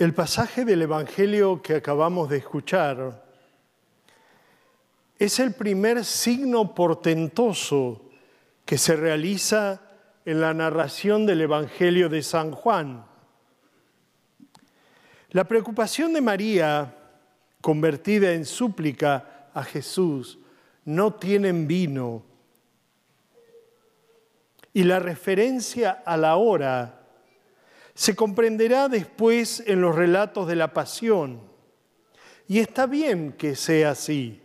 El pasaje del Evangelio que acabamos de escuchar es el primer signo portentoso que se realiza en la narración del Evangelio de San Juan. La preocupación de María, convertida en súplica a Jesús, no tienen vino. Y la referencia a la hora se comprenderá después en los relatos de la pasión. Y está bien que sea así,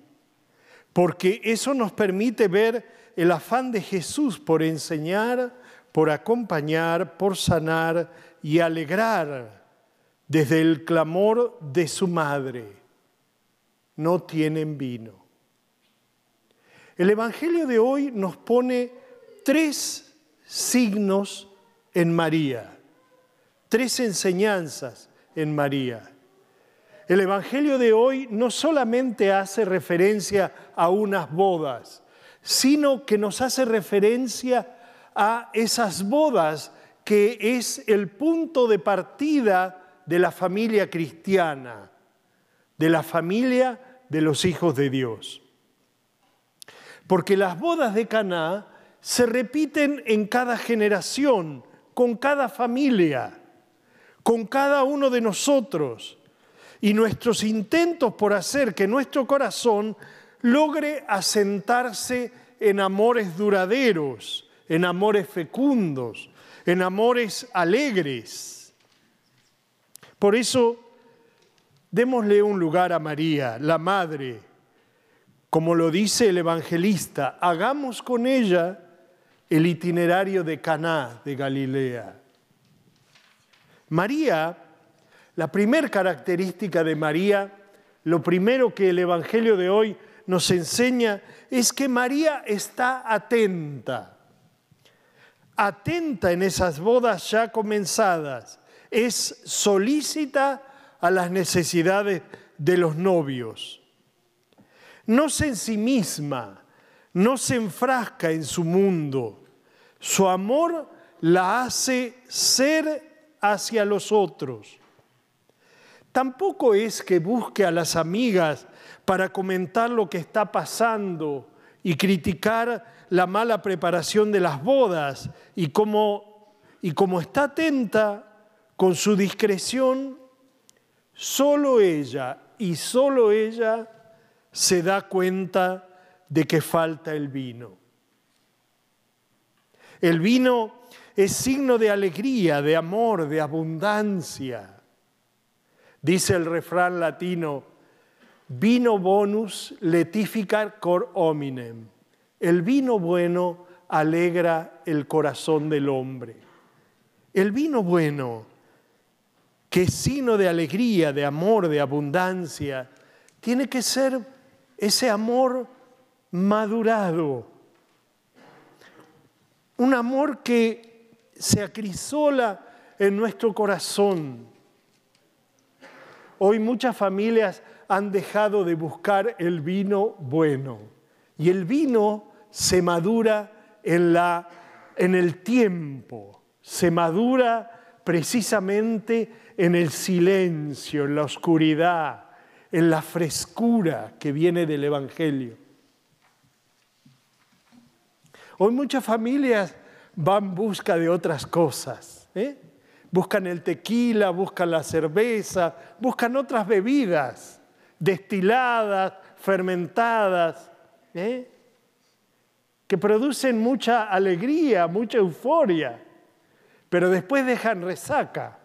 porque eso nos permite ver el afán de Jesús por enseñar, por acompañar, por sanar y alegrar desde el clamor de su madre. No tienen vino. El Evangelio de hoy nos pone tres signos en María tres enseñanzas en María. El Evangelio de hoy no solamente hace referencia a unas bodas, sino que nos hace referencia a esas bodas que es el punto de partida de la familia cristiana, de la familia de los hijos de Dios. Porque las bodas de Caná se repiten en cada generación, con cada familia con cada uno de nosotros y nuestros intentos por hacer que nuestro corazón logre asentarse en amores duraderos, en amores fecundos, en amores alegres. Por eso, démosle un lugar a María, la Madre, como lo dice el evangelista, hagamos con ella el itinerario de Caná de Galilea. María, la primera característica de María, lo primero que el Evangelio de hoy nos enseña es que María está atenta, atenta en esas bodas ya comenzadas, es solícita a las necesidades de los novios. No se en sí misma, no se enfrasca en su mundo. Su amor la hace ser hacia los otros. Tampoco es que busque a las amigas para comentar lo que está pasando y criticar la mala preparación de las bodas y como, y está atenta con su discreción, solo ella y solo ella se da cuenta de que falta el vino. El vino es signo de alegría, de amor, de abundancia. Dice el refrán latino, vino bonus letificar cor hominem. El vino bueno alegra el corazón del hombre. El vino bueno, que es signo de alegría, de amor, de abundancia, tiene que ser ese amor madurado. Un amor que se acrisola en nuestro corazón. Hoy muchas familias han dejado de buscar el vino bueno y el vino se madura en, la, en el tiempo, se madura precisamente en el silencio, en la oscuridad, en la frescura que viene del Evangelio. Hoy muchas familias van en busca de otras cosas. ¿eh? Buscan el tequila, buscan la cerveza, buscan otras bebidas destiladas, fermentadas, ¿eh? que producen mucha alegría, mucha euforia, pero después dejan resaca.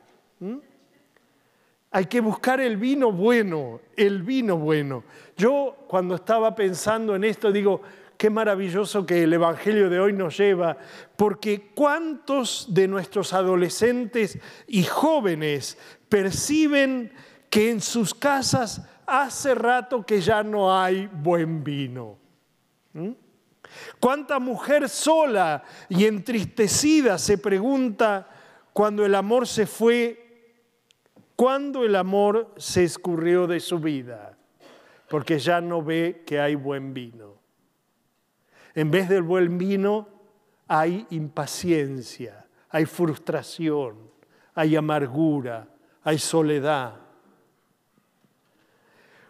Hay que buscar el vino bueno, el vino bueno. Yo cuando estaba pensando en esto digo, Qué maravilloso que el Evangelio de hoy nos lleva, porque cuántos de nuestros adolescentes y jóvenes perciben que en sus casas hace rato que ya no hay buen vino. ¿Mm? ¿Cuánta mujer sola y entristecida se pregunta cuando el amor se fue, cuando el amor se escurrió de su vida? Porque ya no ve que hay buen vino. En vez del buen vino hay impaciencia, hay frustración, hay amargura, hay soledad.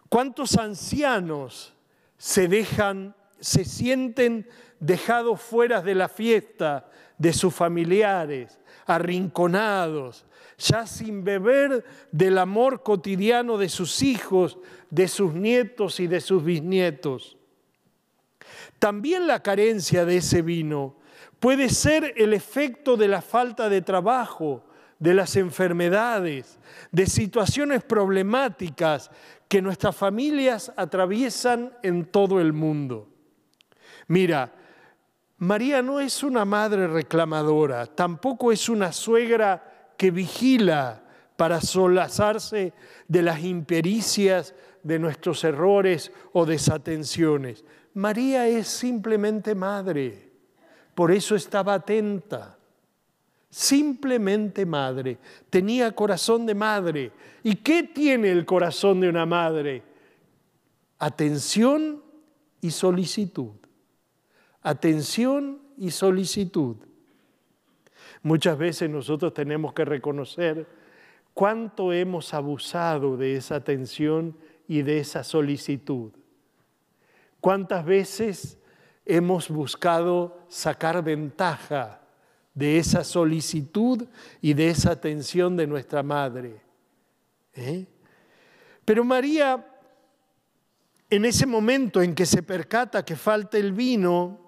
¿Cuántos ancianos se dejan, se sienten dejados fuera de la fiesta de sus familiares, arrinconados, ya sin beber del amor cotidiano de sus hijos, de sus nietos y de sus bisnietos? También la carencia de ese vino puede ser el efecto de la falta de trabajo, de las enfermedades, de situaciones problemáticas que nuestras familias atraviesan en todo el mundo. Mira, María no es una madre reclamadora, tampoco es una suegra que vigila para solazarse de las impericias de nuestros errores o desatenciones. María es simplemente madre, por eso estaba atenta. Simplemente madre, tenía corazón de madre. ¿Y qué tiene el corazón de una madre? Atención y solicitud. Atención y solicitud. Muchas veces nosotros tenemos que reconocer cuánto hemos abusado de esa atención y de esa solicitud. ¿Cuántas veces hemos buscado sacar ventaja de esa solicitud y de esa atención de nuestra madre? ¿Eh? Pero María, en ese momento en que se percata que falta el vino,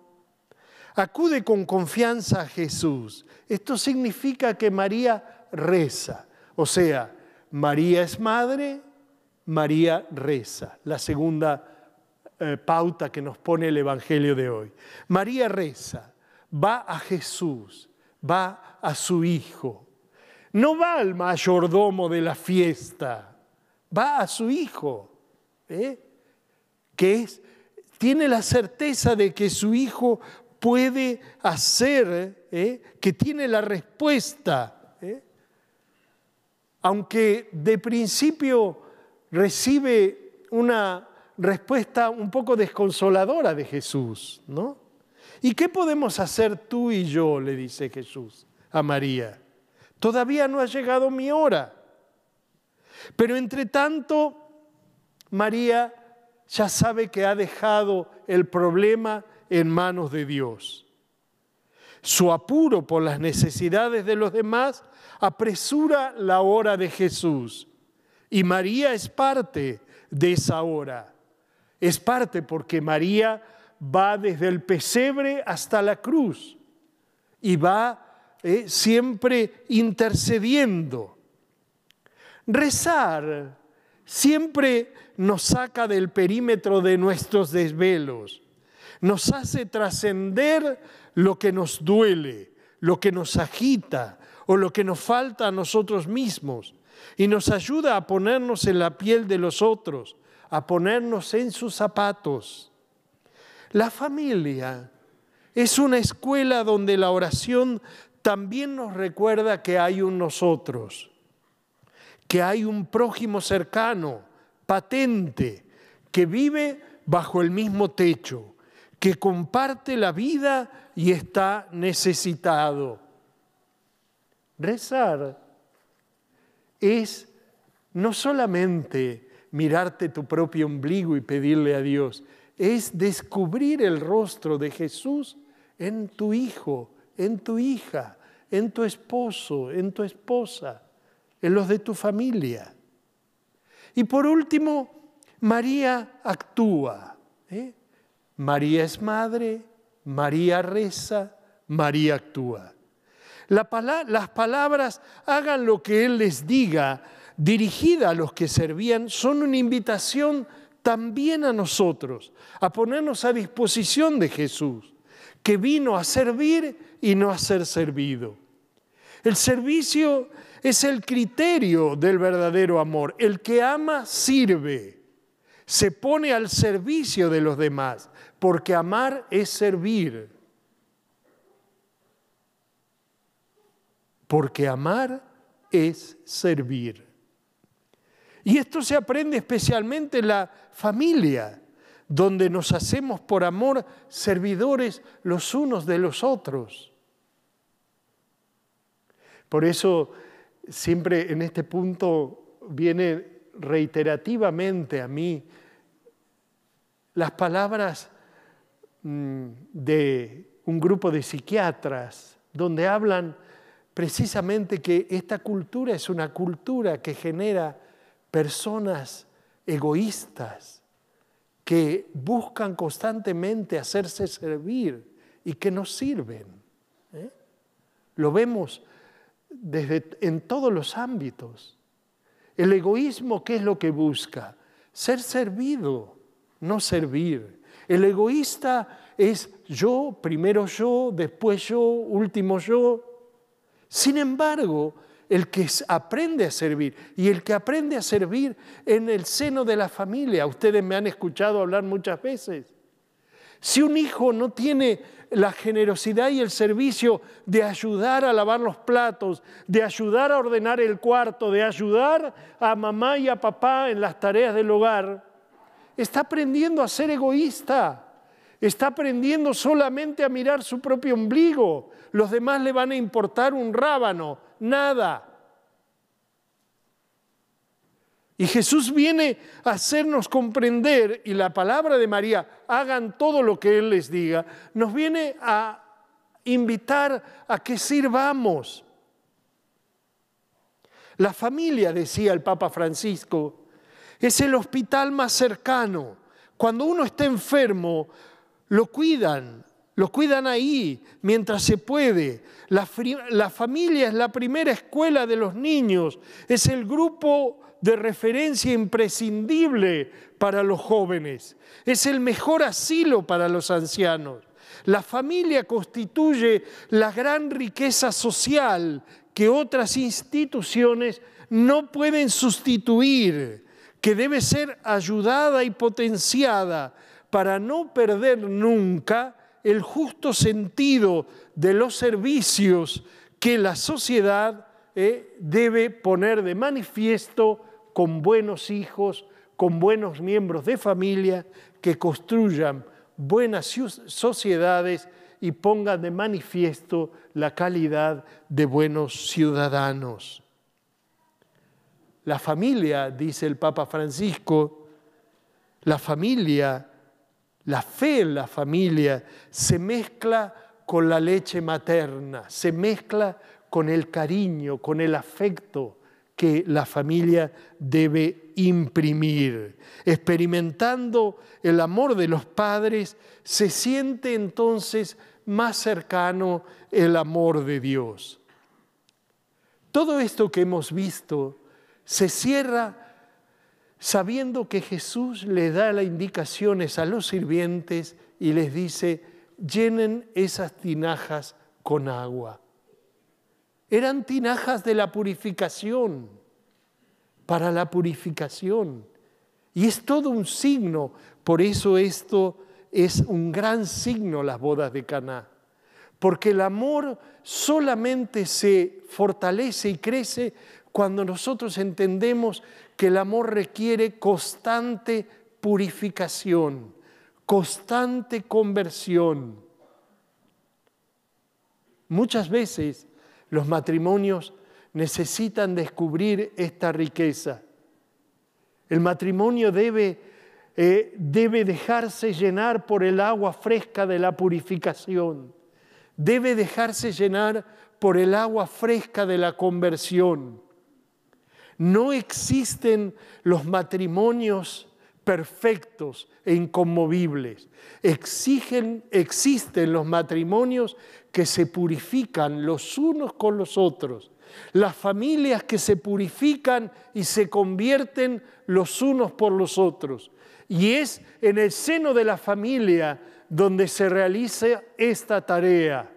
acude con confianza a Jesús. Esto significa que María reza. O sea, María es madre, María reza. La segunda eh, pauta que nos pone el Evangelio de hoy. María reza, va a Jesús, va a su Hijo. No va al mayordomo de la fiesta, va a su Hijo, ¿eh? que es, tiene la certeza de que su Hijo puede hacer, ¿eh? que tiene la respuesta. Aunque de principio recibe una respuesta un poco desconsoladora de Jesús, ¿no? ¿Y qué podemos hacer tú y yo? le dice Jesús a María. Todavía no ha llegado mi hora. Pero entre tanto, María ya sabe que ha dejado el problema en manos de Dios. Su apuro por las necesidades de los demás apresura la hora de Jesús. Y María es parte de esa hora es parte porque María va desde el pesebre hasta la cruz y va eh, siempre intercediendo. Rezar siempre nos saca del perímetro de nuestros desvelos, nos hace trascender lo que nos duele, lo que nos agita o lo que nos falta a nosotros mismos y nos ayuda a ponernos en la piel de los otros a ponernos en sus zapatos. La familia es una escuela donde la oración también nos recuerda que hay un nosotros, que hay un prójimo cercano, patente, que vive bajo el mismo techo, que comparte la vida y está necesitado. Rezar es no solamente mirarte tu propio ombligo y pedirle a Dios, es descubrir el rostro de Jesús en tu hijo, en tu hija, en tu esposo, en tu esposa, en los de tu familia. Y por último, María actúa. ¿eh? María es madre, María reza, María actúa. las palabras hagan lo que Él les diga dirigida a los que servían son una invitación también a nosotros, a ponernos a disposición de Jesús, que vino a servir y no a ser servido. El servicio es el criterio del verdadero amor. El que ama sirve, se pone al servicio de los demás, porque amar es servir. Porque amar es servir. Y esto se aprende especialmente en la familia, donde nos hacemos por amor servidores los unos de los otros. Por eso siempre en este punto viene reiterativamente a mí las palabras mm, de un grupo de psiquiatras donde hablan precisamente que esta cultura es una cultura que genera personas egoístas que buscan constantemente hacerse servir y que no sirven. ¿eh? Lo vemos desde, en todos los ámbitos. El egoísmo, ¿qué es lo que busca? Ser servido, no servir. El egoísta es yo, primero yo, después yo, último yo. Sin embargo, el que aprende a servir. Y el que aprende a servir en el seno de la familia, ustedes me han escuchado hablar muchas veces, si un hijo no tiene la generosidad y el servicio de ayudar a lavar los platos, de ayudar a ordenar el cuarto, de ayudar a mamá y a papá en las tareas del hogar, está aprendiendo a ser egoísta, está aprendiendo solamente a mirar su propio ombligo. Los demás le van a importar un rábano, nada. Y Jesús viene a hacernos comprender, y la palabra de María, hagan todo lo que Él les diga, nos viene a invitar a que sirvamos. La familia, decía el Papa Francisco, es el hospital más cercano. Cuando uno está enfermo, lo cuidan, lo cuidan ahí mientras se puede. La, la, familia es la primera escuela de los niños, es el grupo de referencia imprescindible para los jóvenes. Es el mejor asilo para los ancianos. La familia constituye la gran riqueza social que otras instituciones no pueden sustituir, que debe ser ayudada y potenciada para no perder nunca el justo sentido de los servicios que la sociedad eh, debe poner de manifiesto con buenos hijos, con buenos miembros de familia que construyan buenas sociedades y pongan de manifiesto la calidad de buenos ciudadanos. La familia, dice el Papa Francisco, la familia, la fe en la familia se mezcla con la leche materna, se mezcla con el cariño, con el afecto, que la familia debe imprimir. Experimentando el amor de los padres, se siente entonces más cercano el amor de Dios. Todo esto que hemos visto se cierra sabiendo que Jesús le da las indicaciones a los sirvientes y les dice, llenen esas tinajas con agua eran tinajas de la purificación, para la purificación. Y es todo un signo, por eso esto es un gran signo las bodas de Caná, porque el amor solamente se fortalece y crece cuando nosotros entendemos que el amor requiere constante purificación, constante conversión. Muchas veces los matrimonios necesitan descubrir esta riqueza. El matrimonio debe, eh, debe dejarse llenar por el agua fresca de la purificación. Debe dejarse llenar por el agua fresca de la conversión. No existen los matrimonios perfectos e inconmovibles. Exigen, existen los matrimonios que se purifican los unos con los otros, las familias que se purifican y se convierten los unos por los otros. Y es en el seno de la familia donde se realiza esta tarea.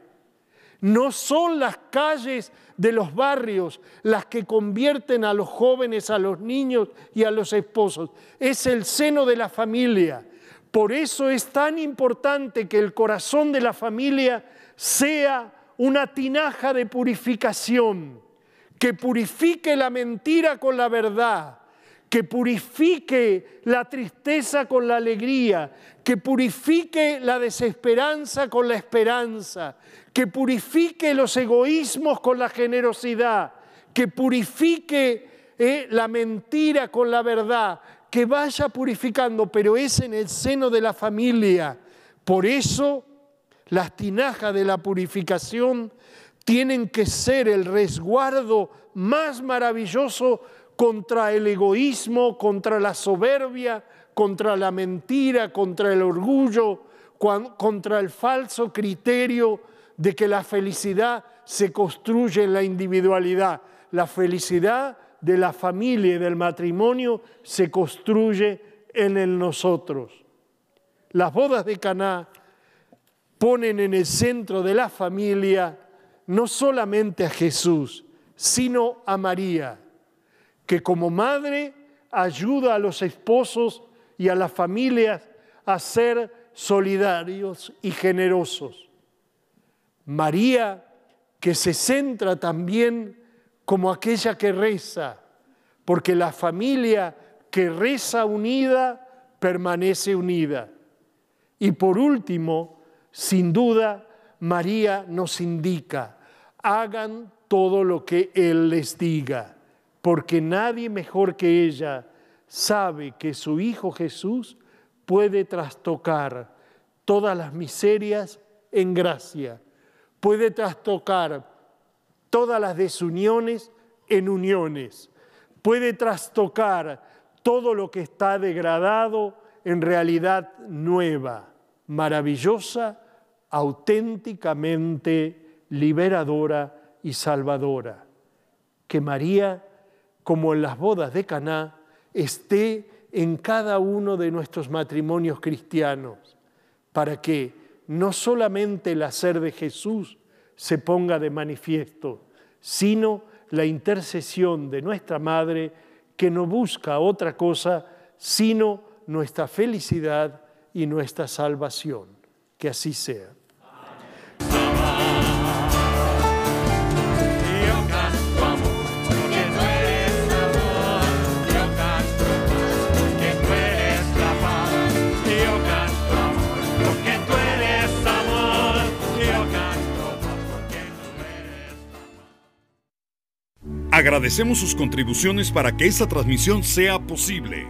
No son las calles de los barrios las que convierten a los jóvenes, a los niños y a los esposos. Es el seno de la familia. Por eso es tan importante que el corazón de la familia sea una tinaja de purificación, que purifique la mentira con la verdad, que purifique la tristeza con la alegría, que purifique la desesperanza con la esperanza, que purifique los egoísmos con la generosidad, que purifique eh, la mentira con la verdad, que vaya purificando, pero es en el seno de la familia. Por eso las tinajas de la purificación tienen que ser el resguardo más maravilloso contra el egoísmo, contra la soberbia, contra la mentira, contra el orgullo, contra el falso criterio de que la felicidad se construye en la individualidad. La felicidad de la familia y del matrimonio se construye en el nosotros. Las bodas de Caná ponen en el centro de la familia no solamente a Jesús, sino a María, que como madre ayuda a los esposos y a las familias a ser solidarios y generosos. María, que se centra también como aquella que reza, porque la familia que reza unida permanece unida. Y por último, sin duda, María nos indica, hagan todo lo que Él les diga, porque nadie mejor que ella sabe que su Hijo Jesús puede trastocar todas las miserias en gracia, puede trastocar todas las desuniones en uniones, puede trastocar todo lo que está degradado en realidad nueva, maravillosa, auténticamente liberadora y salvadora. Que María, como en las bodas de Caná, esté en cada uno de nuestros matrimonios cristianos, para que no solamente el hacer de Jesús se ponga de manifiesto, sino la intercesión de nuestra Madre, que no busca otra cosa sino nuestra felicidad y nuestra salvación. Que así sea. Agradecemos sus contribuciones para que esta transmisión sea posible.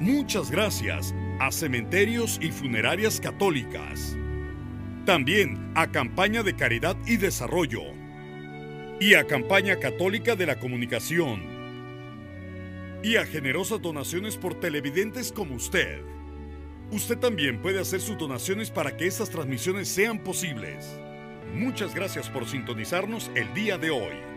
Muchas gracias a Cementerios y Funerarias Católicas. También a Campaña de Caridad y Desarrollo. Y a Campaña Católica de la Comunicación. Y a generosas donaciones por televidentes como usted. Usted también puede hacer sus donaciones para que estas transmisiones sean posibles. Muchas gracias por sintonizarnos el día de hoy.